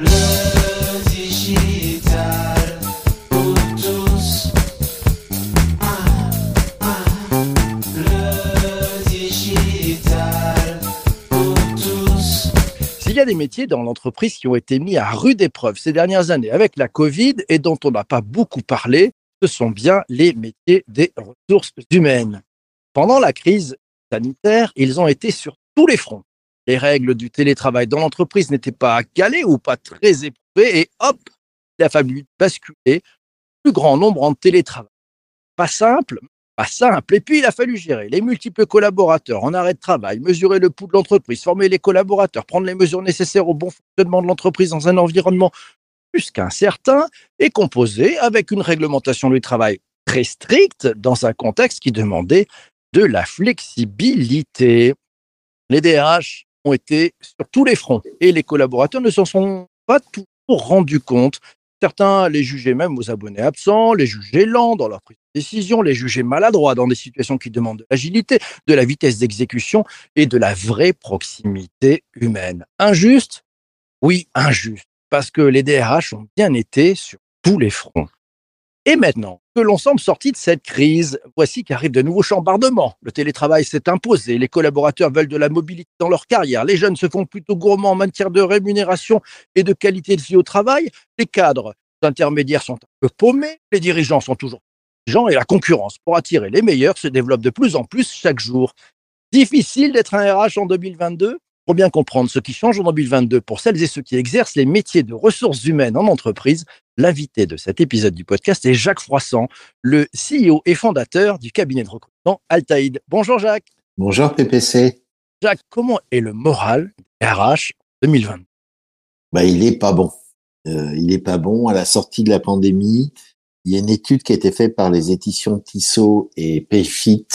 Le digital pour tous. S'il y a des métiers dans l'entreprise qui ont été mis à rude épreuve ces dernières années avec la Covid et dont on n'a pas beaucoup parlé, ce sont bien les métiers des ressources humaines. Pendant la crise sanitaire, ils ont été sur tous les fronts. Les règles du télétravail dans l'entreprise n'étaient pas calées ou pas très éprouvées et hop, il a fallu basculer plus grand nombre en télétravail. Pas simple, pas simple. Et puis, il a fallu gérer les multiples collaborateurs en arrêt de travail, mesurer le pouls de l'entreprise, former les collaborateurs, prendre les mesures nécessaires au bon fonctionnement de l'entreprise dans un environnement plus qu'incertain et composé avec une réglementation du travail très stricte dans un contexte qui demandait de la flexibilité. Les DRH ont été sur tous les fronts et les collaborateurs ne s'en sont pas toujours rendus compte. Certains les jugeaient même aux abonnés absents, les jugeaient lents dans leur prise de décision, les jugeaient maladroits dans des situations qui demandent de l'agilité, de la vitesse d'exécution et de la vraie proximité humaine. Injuste? Oui, injuste, parce que les DRH ont bien été sur tous les fronts. Et maintenant que l'on semble sorti de cette crise, voici qu'arrivent de nouveaux chambardements. Le télétravail s'est imposé, les collaborateurs veulent de la mobilité dans leur carrière, les jeunes se font plutôt gourmands en matière de rémunération et de qualité de vie au travail, les cadres intermédiaires sont un peu paumés, les dirigeants sont toujours gens et la concurrence pour attirer les meilleurs se développe de plus en plus chaque jour. Difficile d'être un RH en 2022 pour bien comprendre ce qui change en 2022 pour celles et ceux qui exercent les métiers de ressources humaines en entreprise, l'invité de cet épisode du podcast est Jacques Froissant, le CEO et fondateur du cabinet de recrutement Altaïd. Bonjour Jacques. Bonjour PPC. Jacques, comment est le moral des RH 2022 bah, Il est pas bon. Euh, il est pas bon. À la sortie de la pandémie, il y a une étude qui a été faite par les éditions Tissot et Payfit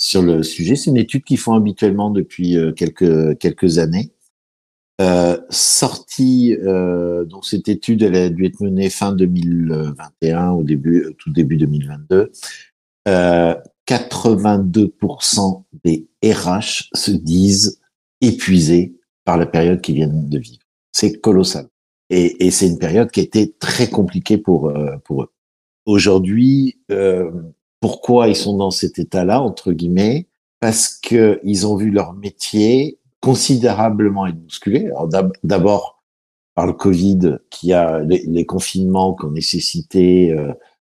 sur le sujet. C'est une étude qu'ils font habituellement depuis euh, quelques quelques années. Euh, sortie, euh, donc cette étude, elle a dû être menée fin 2021 au début, tout début 2022. Euh, 82% des RH se disent épuisés par la période qu'ils viennent de vivre. C'est colossal. Et, et c'est une période qui a été très compliquée pour, euh, pour eux. Aujourd'hui, euh, pourquoi ils sont dans cet état-là, entre guillemets Parce que ils ont vu leur métier considérablement être D'abord par le Covid, qui a les, les confinements qui ont nécessité euh,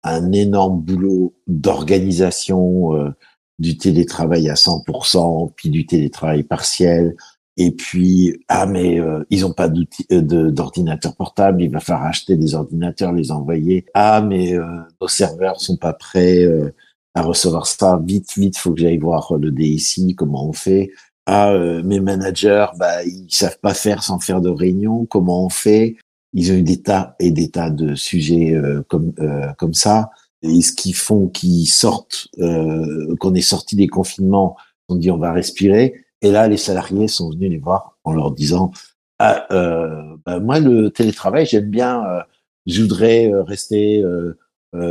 un énorme boulot d'organisation euh, du télétravail à 100%, puis du télétravail partiel, et puis ah mais euh, ils ont pas d'outils euh, de- d'ordinateur portable, il va falloir acheter des ordinateurs, les envoyer. Ah mais euh, nos serveurs sont pas prêts euh, à recevoir ça. Vite vite, faut que j'aille voir le DSI comment on fait. Ah euh, mes managers, bah ils savent pas faire sans faire de réunion. Comment on fait? Ils ont eu des tas et des tas de sujets euh, comme comme ça. Et ce qu'ils font, qu'ils sortent, qu'on est sorti des confinements, on dit on va respirer. Et là, les salariés sont venus les voir en leur disant ah, euh, bah, moi le télétravail j'aime bien. euh, je voudrais euh, rester euh,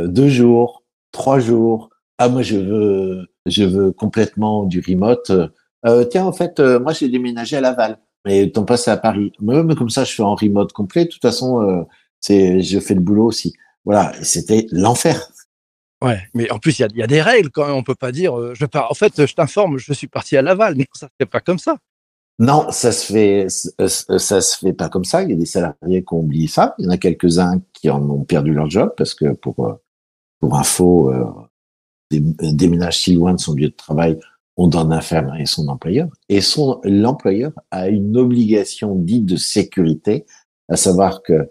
deux jours, trois jours. Ah moi je veux je veux complètement du remote. Tiens en fait moi j'ai déménagé à Laval, mais ton poste c'est à Paris. Mais comme ça je fais en remote complet. De toute façon c'est je fais le boulot aussi. Voilà, c'était l'enfer. Ouais, mais en plus, il y a, il y a des règles quand même. On peut pas dire, euh, je pars. En fait, je t'informe, je suis parti à Laval. Non, ça se fait pas comme ça. Non, ça se fait, ça ça se fait pas comme ça. Il y a des salariés qui ont oublié ça. Il y en a quelques-uns qui en ont perdu leur job parce que pour euh, pour info, euh, déménage si loin de son lieu de travail, on donne infirmer son employeur. Et son l'employeur a une obligation dite de sécurité, à savoir que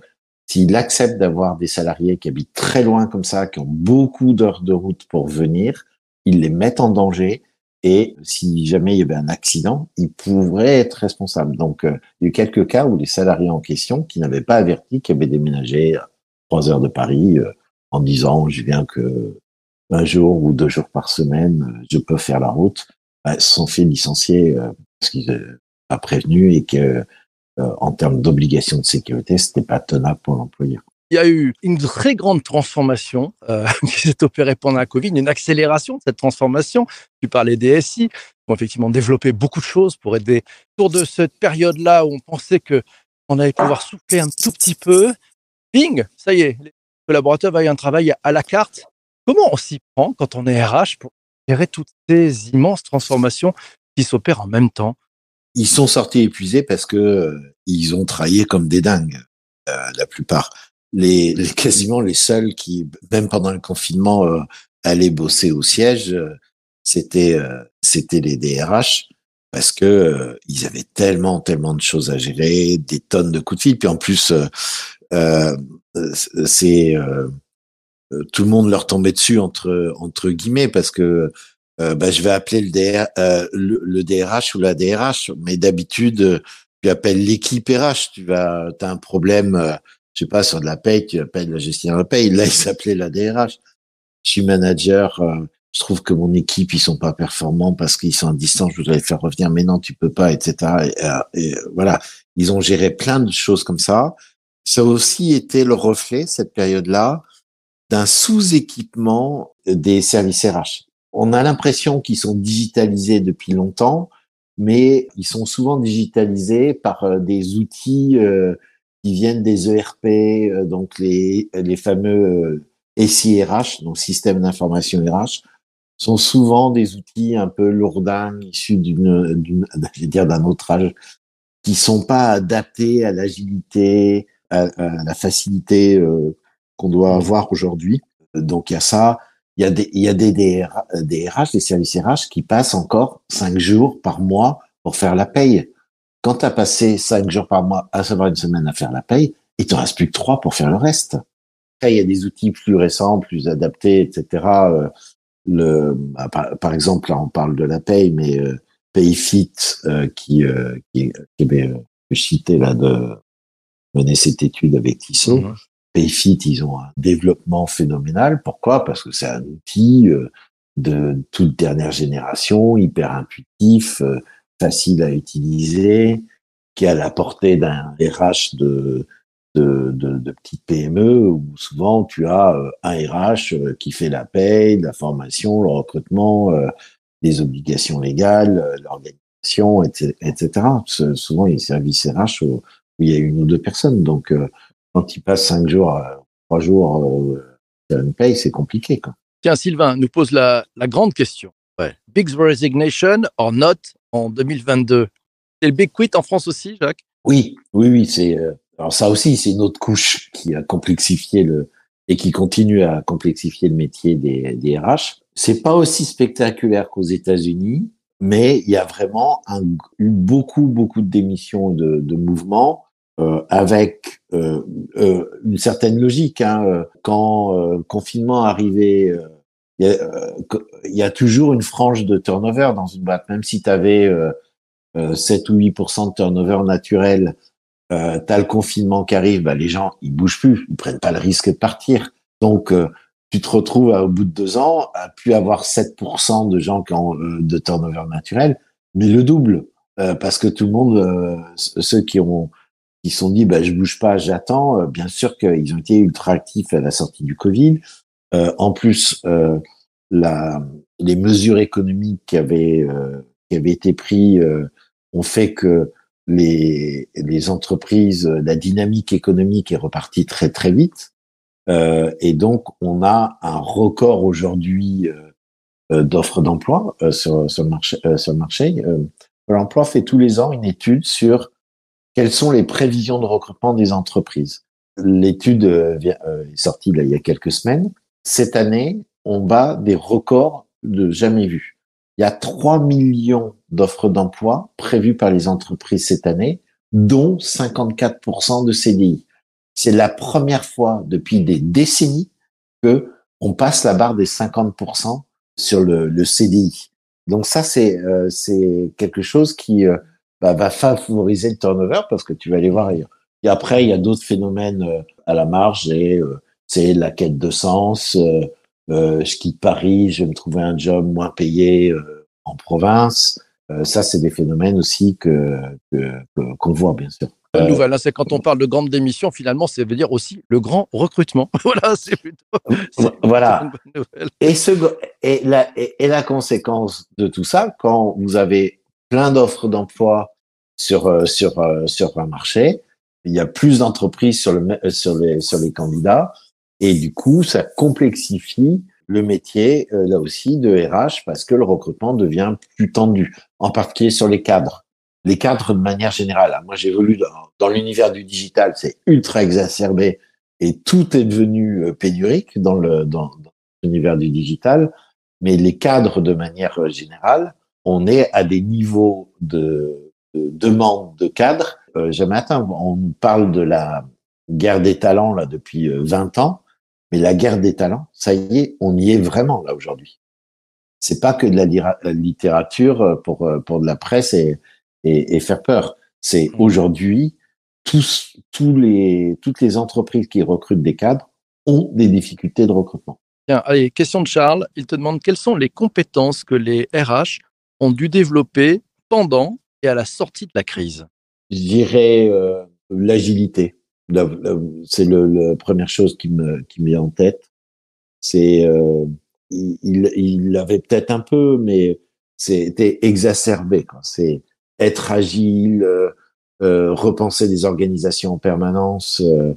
s'il accepte d'avoir des salariés qui habitent très loin comme ça, qui ont beaucoup d'heures de route pour venir, il les met en danger et si jamais il y avait un accident, il pourrait être responsable. Donc, euh, il y a eu quelques cas où les salariés en question, qui n'avaient pas averti qu'ils avaient déménagé à trois heures de Paris, euh, en disant je viens que un jour ou deux jours par semaine, euh, je peux faire la route, bah, se sont fait licencier euh, parce qu'ils n'étaient pas prévenus et que en termes d'obligation de sécurité, c'était pas tenable pour l'employeur. Il y a eu une très grande transformation euh, qui s'est opérée pendant la Covid, une accélération de cette transformation. Tu parlais des SI, qui ont effectivement développé beaucoup de choses pour aider. Autour de cette période-là où on pensait que on allait pouvoir souffler un tout petit peu. Bing, ça y est, les collaborateurs avaient un travail à la carte. Comment on s'y prend quand on est RH pour gérer toutes ces immenses transformations qui s'opèrent en même temps? Ils sont sortis épuisés parce que euh, ils ont travaillé comme des dingues, euh, la plupart. Les, les- quasiment les seuls qui, même pendant le confinement, euh, allaient bosser au siège, euh, c'était c'était les DRH parce que euh, ils avaient tellement tellement de choses à gérer, des tonnes de coups de fil. Puis en plus, euh, euh, c'est tout le monde leur tombait dessus entre entre guillemets parce que euh, bah, je vais appeler le, DR, euh, le, DRH ou la DRH, mais d'habitude euh, tu appelles l'équipe RH. Tu vas, as un problème, euh, je sais pas sur de la paye, tu appelles la gestion de la paye. Là, il s'appelait la DRH. Je suis manager. euh, je trouve que mon équipe ils sont pas performants parce qu'ils sont à distance. Je voudrais les faire revenir, mais non, tu peux pas, etc. Et, et, euh, voilà, ils ont géré plein de choses comme ça. Ça a aussi été le reflet cette période-là d'un sous-équipement des services RH. On a l'impression qu'ils sont digitalisés depuis longtemps, mais ils sont souvent digitalisés par euh, des outils euh, qui viennent des ERP, euh, donc les, les fameux euh, SIRH, donc système d'information RH, sont souvent des outils un peu lourdins, issus dire d'un autre âge, qui sont pas adaptés à l'agilité, à, à la facilité euh, qu'on doit avoir aujourd'hui. Donc il y a ça, il y a des, il y a des, des, RH, des RH, des services RH qui passent encore cinq jours par mois pour faire la paye. Quand tu as passé cinq jours par mois, à savoir une semaine à faire la paye, il te reste plus que trois pour faire le reste. Après, il y a des outils plus récents, plus adaptés, etc. Euh, le, bah, par, exemple, là, on parle de la paye, mais euh, PayFit, euh, qui, euh, qui, qui avait cité là de mener cette étude avec Tissot. Payfit, ils ont un développement phénoménal. Pourquoi? Parce que c'est un outil euh, de toute dernière génération, hyper intuitif, euh, facile à utiliser, qui a la portée d'un RH de, de, de, de petite PME où souvent tu as euh, un RH qui fait la paye, la formation, le recrutement, les obligations légales, l'organisation, etc. Souvent, il y a des services RH où il y a une ou deux personnes. Donc, quand il passe cinq jours, trois jours euh, sur une paye, c'est compliqué. Quoi. Tiens, Sylvain nous pose la, la grande question. Ouais. Big resignation or not en 2022 C'est le big quit en France aussi, Jacques? Oui, oui, oui. C'est euh, alors ça aussi, c'est une autre couche qui a complexifié le et qui continue à complexifier le métier des, des RH. C'est pas aussi spectaculaire qu'aux États-Unis, mais il y a vraiment un, eu beaucoup, beaucoup de démissions de, de mouvements euh, avec euh, euh, une certaine logique. Hein. Quand le confinement arrivait, il y, y, a, toujours une frange de turnover dans une boîte, même si tu avais 7 ou 8 de turnover naturel. Euh, t'as le confinement qui arrive, bah, les gens ils bougent plus, ils prennent pas le risque de partir. Donc tu te retrouves au bout de deux ans à plus avoir 7% de gens qui ont de turnover naturel, mais le double parce que tout le monde, ceux qui ont qui sont dit bah je bouge pas, j'attends. Euh, bien sûr qu'ils ont été ultra actifs à la sortie du Covid. Euh, en plus, euh, la, les mesures économiques qui avaient qui avaient été prises ont fait que les les entreprises, la dynamique économique est repartie très très vite. et donc on a un record aujourd'hui d'offres d'emploi sur, sur le marché. sur le marché. L'emploi fait tous les ans une étude sur quelles sont les prévisions de recrutement des entreprises? L'étude est sortie il y a quelques semaines. Cette année, on bat des records de jamais vus. Il y a 3 millions d'offres d'emploi prévues par les entreprises cette année, dont 54% de CDI. C'est la première fois depuis des décennies que on passe la barre des 50% sur le, le CDI. Donc ça, c'est euh, quelque chose qui euh, bah, va favoriser le turnover parce que tu vas aller voir ailleurs. Et après, il y a d'autres phénomènes euh, à la marge et euh, c'est la quête de sens. Euh, je quitte Paris, je vais me trouver un job moins payé en province. ça, c'est des phénomènes aussi que qu'on voit bien sûr. La nouvelle, hein, c'est quand on parle de grande démission, finalement, ça veut dire aussi le grand recrutement. voilà, c'est plutôt. Voilà. Et, ce, et, la, et, et la conséquence de tout ça, quand vous avez plein d'offres d'emploi sur sur sur un marché, il y a plus d'entreprises sur le euh, sur les sur les candidats et du coup ça complexifie le métier euh, là aussi de RH parce que le recrutement devient plus tendu, en particulier sur les cadres. Les cadres de manière générale. Moi, j'évolue dans, dans l'univers du digital, c'est ultra exacerbé et tout est devenu euh, pénurique dans le dans l'univers du digital. Mais les cadres de manière générale, on est à des niveaux de, de demande de cadres euh, jamais. On parle de la guerre des talents là depuis 20 ans mais la guerre des talents, ça y est, on y est vraiment là aujourd'hui. C'est pas que de la littérature euh, pour euh, pour de la presse et et, et faire peur. C'est mmh. aujourd'hui tous tous les toutes les entreprises qui recrutent des cadres ont des difficultés de recrutement. Allez, question de Charles. Il te demande quelles sont les compétences que les RH ont dû développer pendant et à la sortie de la crise. Je dirais euh, l'agilité c'est la première chose qui me qui me vient en tête. C'est euh, il, l'avait peut-être un peu, mais c'était exacerbé. C'est être agile, euh, euh, repenser des organisations en permanence. Euh.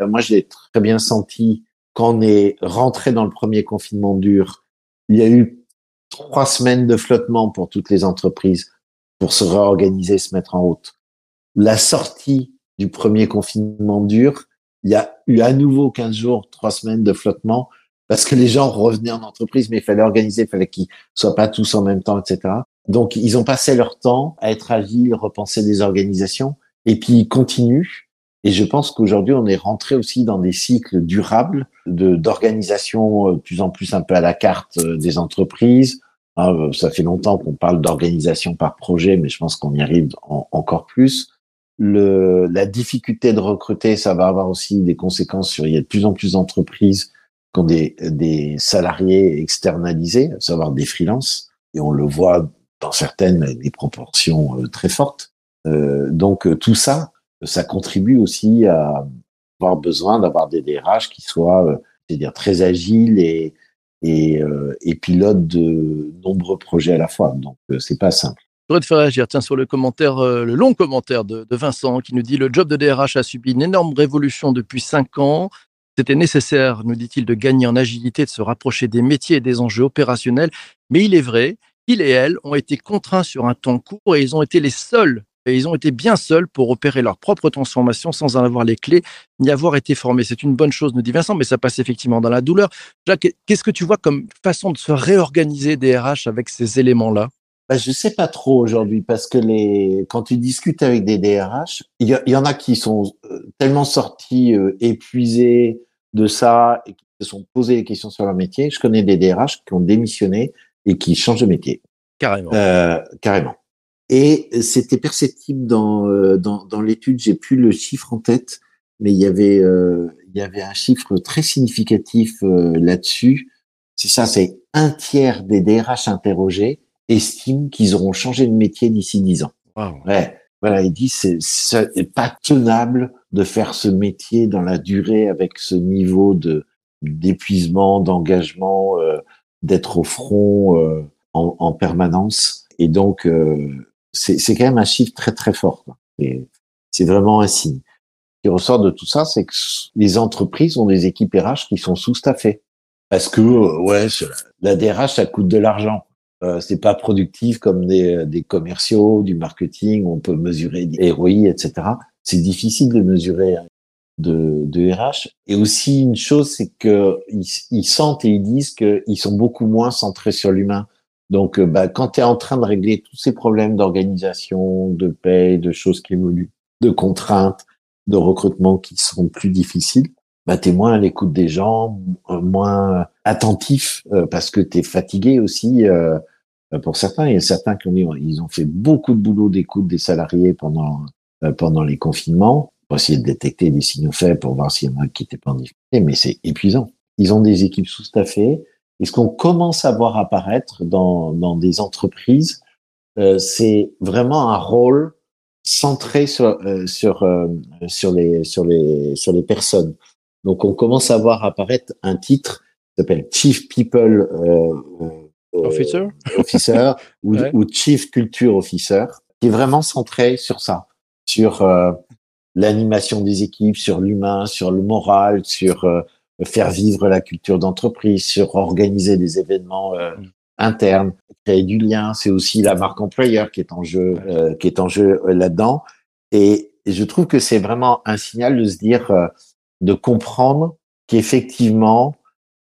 moi, je l'ai très bien senti quand on est rentré dans le premier confinement dur. Il y a eu trois semaines de flottement pour toutes les entreprises pour se réorganiser, se mettre en route. La sortie du premier confinement dur, il y a eu à nouveau 15 jours, trois semaines de flottement parce que les gens revenaient en entreprise, mais il fallait organiser, il fallait qu'ils soient pas tous en même temps, etc. Donc, ils ont passé leur temps à être agiles, repenser des organisations, et puis ils continuent. Et je pense qu'aujourd'hui, on est rentré aussi dans des cycles durables d'organisation euh, de plus en plus un peu à la carte euh, des entreprises. Hein, ça fait longtemps qu'on parle d'organisation par projet, mais je pense qu'on y arrive encore plus la difficulté de recruter, ça va avoir aussi des conséquences sur. Il y a de plus en plus d'entreprises qui ont des, salariés externalisés, à savoir des freelances, et on le voit dans certaines des proportions euh, très fortes. Euh, donc euh, tout ça, ça contribue aussi à avoir besoin d'avoir des DRH qui soient, c'est-à-dire très agiles et et, et pilotent de nombreux projets à la fois. Donc c'est pas simple. Je voudrais te faire réagir tiens, sur le commentaire, euh, le long commentaire de, Vincent qui nous dit le job de DRH a subi une énorme révolution depuis cinq ans. C'était nécessaire, nous dit-il, de gagner en agilité, de se rapprocher des métiers et des enjeux opérationnels. Mais il est vrai qu'ils et elles ont été contraints sur un temps court et ils ont été les seuls et ils ont été bien seuls pour opérer leur propre transformation sans en avoir les clés ni avoir été formés. C'est une bonne chose, nous dit Vincent, mais ça passe effectivement dans la douleur. Jacques, qu'est-ce que tu vois comme façon de se réorganiser des RH avec ces éléments-là? Bah, je sais pas trop aujourd'hui parce que les quand tu discutes avec des DRH, il y, en a qui sont euh, tellement sortis euh, épuisés de ça et qui se sont posés des questions sur leur métier. Je connais des DRH qui ont démissionné et qui changent de métier. Carrément. Euh, carrément. Et c'était perceptible dans euh, dans, dans l'étude. J'ai plus le chiffre en tête, mais il y avait il y avait un chiffre très significatif là-dessus. C'est ça, c'est un tiers des DRH interrogés estiment qu'ils auront changé de métier d'ici dix ans. Ouais. Voilà, il dit c'est c'est pas tenable de faire ce métier dans la durée avec ce niveau de d'épuisement, d'engagement, euh, d'être au front euh, en, en, permanence. Et donc euh, c'est quand même un chiffre très très fort. Et c'est vraiment un signe. Ce qui ressort de tout ça, c'est que les entreprises ont des équipes RH qui sont sous-staffées. Parce que, ouais, la DRH, ça coûte de l'argent. Euh, c'est pas productif comme des, des, commerciaux, du marketing, on peut mesurer des ROI, etc. C'est difficile de mesurer de, de RH. Et aussi une chose, c'est que ils, sentent et ils disent qu'ils sont beaucoup moins centrés sur l'humain. Donc, euh, bah, quand tu es en train de régler tous ces problèmes d'organisation, de paie, de choses qui évoluent, de contraintes, de recrutement qui sont plus difficiles, bah, tu es moins à l'écoute des gens, moins attentif euh, parce que tu es fatigué aussi. Euh, euh, pour certains, il y a certains qui ont ils ont fait beaucoup de boulot d'écoute des salariés pendant euh, pendant les confinements pour essayer de détecter des signaux faibles pour voir s'il y en a qui étaient pas en difficulté, mais c'est épuisant. Ils ont des équipes sous-staffées. Et ce qu'on commence à voir apparaître dans, dans des entreprises, euh, c'est vraiment un rôle centré sur euh, sur euh, sur les sur les sur les personnes. Donc on commence à voir apparaître un titre qui s'appelle Chief People euh, officer, officer ou, ou, chief culture officer, qui est vraiment centré sur ça, sur euh, l'animation des équipes, sur l'humain, sur le moral, sur euh, faire vivre la culture d'entreprise, sur organiser des événements euh, Mm. internes, créer du lien. C'est aussi la marque employeur qui est en jeu, euh, qui est en jeu euh, là-dedans. Et, je trouve que c'est vraiment un signal de se dire, euh, de comprendre qu'effectivement,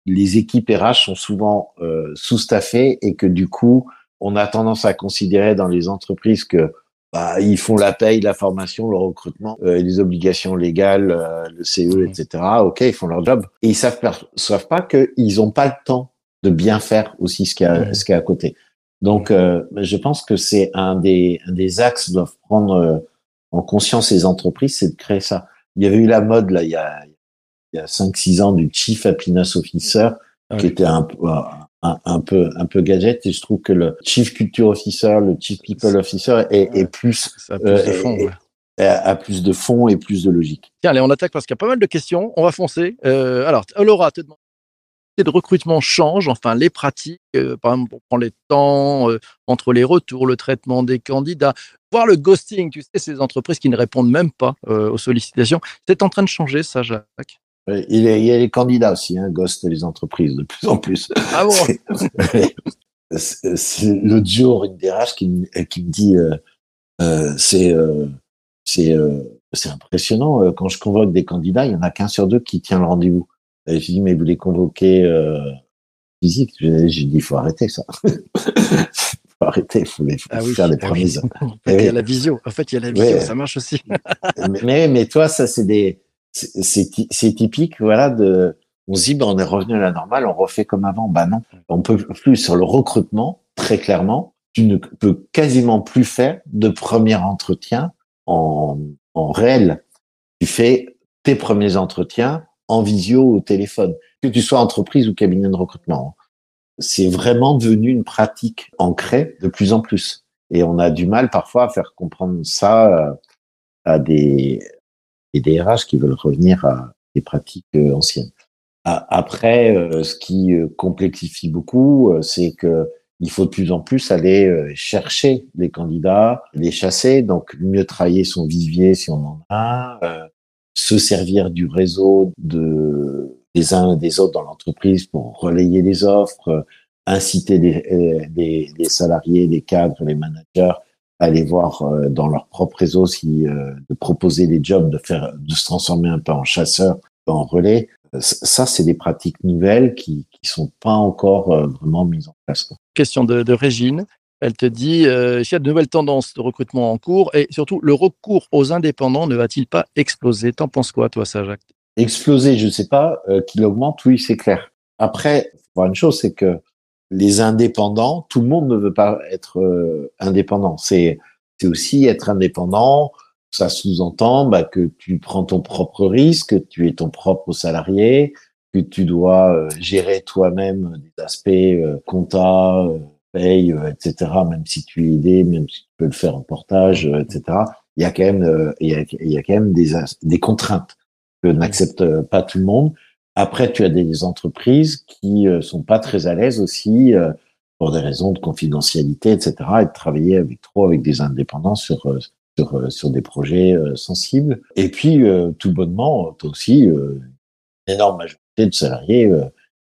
les équipes RH sont souvent euh, sous-staffées et que du coup, on a tendance à considérer dans les entreprises que bah, ils font la paye, la formation, le recrutement, euh, les obligations légales, euh, le CE, Mhm. etc. Ok, ils font leur job. Et ils savent, savent pas qu'ils n'ont pas le temps de bien faire aussi ce qu'il y a, ce qu'il y a à côté. Donc, euh, je pense que c'est un des, un des axes que doivent prendre euh, en conscience les entreprises, c'est de créer ça. Il y avait eu la mode, là, il y a, il y a 5-6 ans, du Chief Happiness Officer, qui était un, peu- un, un peu un peu gadget et je trouve que le chief culture officer le chief people officer est, est plus Ça a plus euh, de fond. et- ouais. a, a plus de fond et plus de logique Tiens, allez, on attaque parce qu'il y a pas mal de questions. On va foncer. Euh, alors, Laura, te demande de recrutement change, enfin les pratiques, euh, par exemple, on prend les temps euh, entre les retours, le traitement des candidats, voire le ghosting, tu sais, ces entreprises qui ne répondent même pas euh, aux sollicitations. C'est en train de changer, ça, Jacques? Euh, il, y a, il y a les candidats aussi hein, ghost les entreprises de plus en plus Ah bon? C'est- l'autre jour une DRH qui me, qui me dit euh, euh, c'est euh, c'est euh, impressionnant euh, quand je convoque des candidats il y en a qu'un sur deux qui tient le rendez-vous et je dis mais vous les convoquez euh, physique? J'ai dit il faut arrêter ça faut arrêter il faut, les, faut Ah oui, faire les ah premiers oui. En fait, il y a la visio. En fait, il y a la visio, Ouais. ça marche aussi. mais, mais, mais toi, ça, c'est des, c'est, c'est ty- c'est typique, voilà, de, on se dit, bah, on est revenu à la normale, on refait comme avant. Bah non, on peut plus sur le recrutement, très clairement, tu ne peux quasiment plus faire de premier entretien en, en réel. Tu fais tes premiers entretiens en visio ou au téléphone, que tu sois entreprise ou cabinet de recrutement. C'est vraiment devenu une pratique ancrée de plus en plus. Et on a du mal parfois à faire comprendre ça euh, à des, des DRH qui veulent revenir à des pratiques euh, anciennes. Après, euh, ce qui euh, complexifie beaucoup, c'est que il faut de plus en plus aller chercher les candidats, les chasser, donc mieux travailler son vivier si on en a, se servir du réseau de des uns et des autres dans l'entreprise pour relayer les offres, inciter des salariés, des cadres, les managers aller voir euh, dans leur propre réseau si euh, de proposer des jobs, de faire, de se transformer un peu en chasseur, en relais. Euh, Ça, c'est des pratiques nouvelles qui qui sont pas encore euh, vraiment mises en place. Question de, de Régine. Elle te dit euh, s'il y a de nouvelles tendances de recrutement en cours et surtout le recours aux indépendants ne va-t-il pas exploser? T'en penses quoi, toi, ça, Jacques Exploser, je sais pas, euh, qu'il augmente, oui, c'est clair. Après, une chose, c'est que les indépendants, tout le monde ne veut pas être euh, indépendant. C'est c'est aussi être indépendant. Ça sous-entend bah, que tu prends ton propre risque, que tu es ton propre salarié, que tu dois euh, gérer toi-même des aspects euh, compta, euh, paye, euh, etc. Même si tu es aidé, même si tu peux le faire en portage, euh, etc. Il y a quand même, il y a, il y a quand même des, des contraintes que n'accepte pas tout le monde. Après, tu as des entreprises qui euh, sont pas très à l'aise aussi euh, pour des raisons de confidentialité, etc. Et de travailler avec trop avec des indépendants sur euh, sur sur des projets sensibles. Et puis tout bonnement, tu aussi euh, une énorme majorité de salariés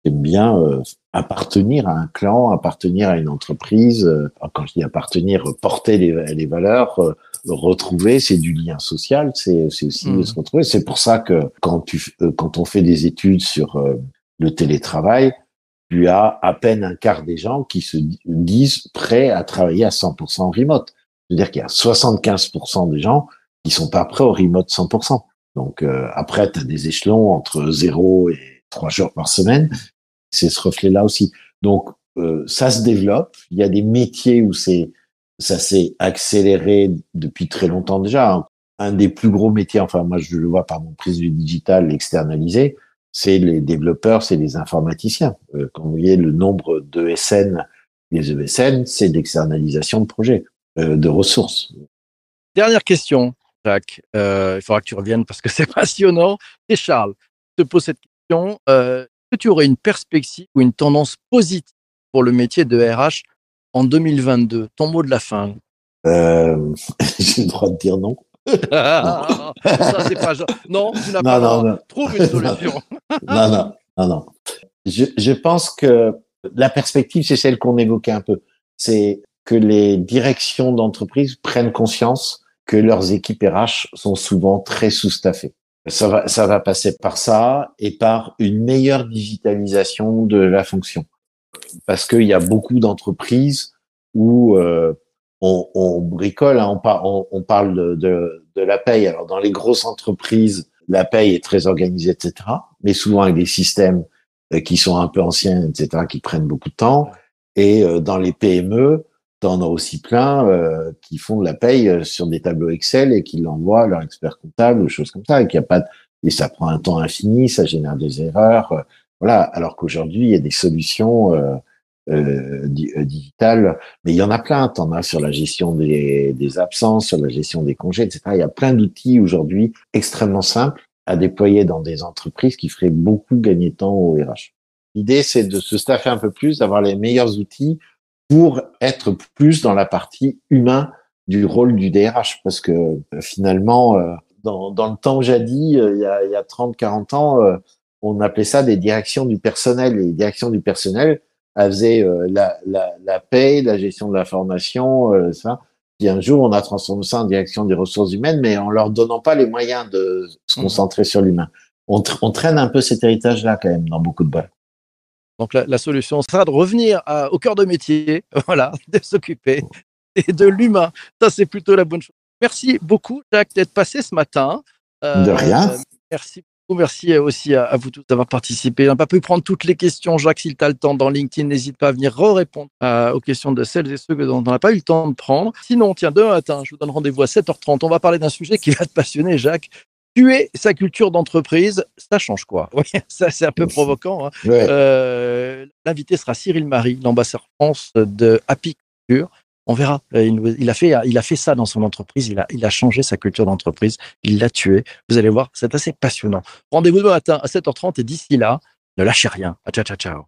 euh, aiment bien euh, appartenir à un clan, appartenir à une entreprise. euh, quand je dis appartenir, porter les, les valeurs, euh, retrouver, c'est du lien social, c'est aussi Mhm. se retrouver. C'est pour ça que quand tu euh, quand on fait des études sur euh, le télétravail, tu as à peine un quart des gens qui se di- disent prêts à travailler à 100% en remote. C'est-à-dire qu'il y a 75% des gens qui sont pas prêts au remote 100%. Donc euh, après, tu as des échelons entre 0 et 3 jours par semaine. C'est ce reflet-là aussi. Donc euh, ça se développe. Il y a des métiers où c'est ça s'est accéléré depuis très longtemps déjà. hein. Un des plus gros métiers, enfin moi je le vois par mon prise du digital externalisé, c'est les développeurs, c'est les informaticiens. Euh, quand vous voyez le nombre de SN, les ESN, c'est d'externalisation de projets, euh, de ressources. Dernière question, Jacques. Il faudra que tu reviennes parce que c'est passionnant. Et Charles, je te pose cette question. Euh, Est-ce que tu aurais une perspective ou une tendance positive pour le métier de RH en 2022 Ton mot de la fin. Euh, J'ai le droit de dire non. ça, c'est pas. Non, tu n'as pas. non, non. Trouve une solution. non, non, non, non. Je, je pense que la perspective, c'est celle qu'on évoquait un peu. C'est que les directions d'entreprise prennent conscience que leurs équipes RH sont souvent très sous-staffées. Ça va, ça va passer par ça et par une meilleure digitalisation de la fonction. Parce qu'il y a beaucoup d'entreprises où euh, on, on bricole, hein, on, par- on, parle de, de, de la paye. Alors dans les grosses entreprises, la paye est très organisée, etc. Mais souvent avec des systèmes euh, qui sont un peu anciens, etc., qui prennent beaucoup de temps. Et euh, dans les PME, t'en as aussi plein euh, qui font de la paye euh, sur des tableaux Excel et qui l'envoient à leur expert comptable ou choses comme ça. Et y a pas de- et ça prend un temps infini, ça génère des erreurs. euh, voilà. Alors qu'aujourd'hui, il y a des solutions euh, euh, di- euh, digitales, mais il y en a plein. T'en as sur la gestion des, des absences, sur la gestion des congés, etc. Il y a plein d'outils aujourd'hui extrêmement simples à déployer dans des entreprises qui feraient beaucoup gagner de temps au RH. L'idée, c'est de se staffer un peu plus, d'avoir les meilleurs outils pour être plus dans la partie humain du rôle du DRH. Parce que euh, finalement, euh, dans, dans le temps jadis, euh, il y a, il y a 30, 40 ans, on appelait ça des directions du personnel. Et les directions du personnel, elles faisaient la, la, la paie, la gestion de la formation, ça. Puis un jour, on a transformé ça en direction des ressources humaines, mais en leur donnant pas les moyens de se Mhm. concentrer sur l'humain. On, on traîne un peu cet héritage-là quand même dans beaucoup de boîtes. Donc la, la solution sera de revenir à- au cœur de métier, voilà, de s'occuper et de l'humain. Ça, c'est plutôt la bonne chose. Merci beaucoup, Jacques, d'être passé ce matin. Euh, De rien. Merci beaucoup. Merci aussi à, à vous tous d'avoir participé. On n'a pas pu prendre toutes les questions. Jacques, s'il t'a le temps dans LinkedIn, n'hésite pas à venir répondre aux questions de celles et ceux que- dont on n'a pas eu le temps de prendre. Sinon, tiens, demain matin, je vous donne rendez-vous à 7h30. On va parler d'un sujet qui va te passionner, Jacques. Tuer sa culture d'entreprise, ça change quoi Oui, ça c'est un peu provoquant. hein. Ouais. Euh, L'invité sera Cyril Marie, l'ambassadeur France de Happy Culture. On verra. Euh, Il, a fait, il a fait ça dans son entreprise. Il a, il a changé sa culture d'entreprise. Il l'a tué. Vous allez voir, c'est assez passionnant. Rendez-vous demain matin à 7h30 et d'ici là, ne lâchez rien. À ciao, ciao, ciao.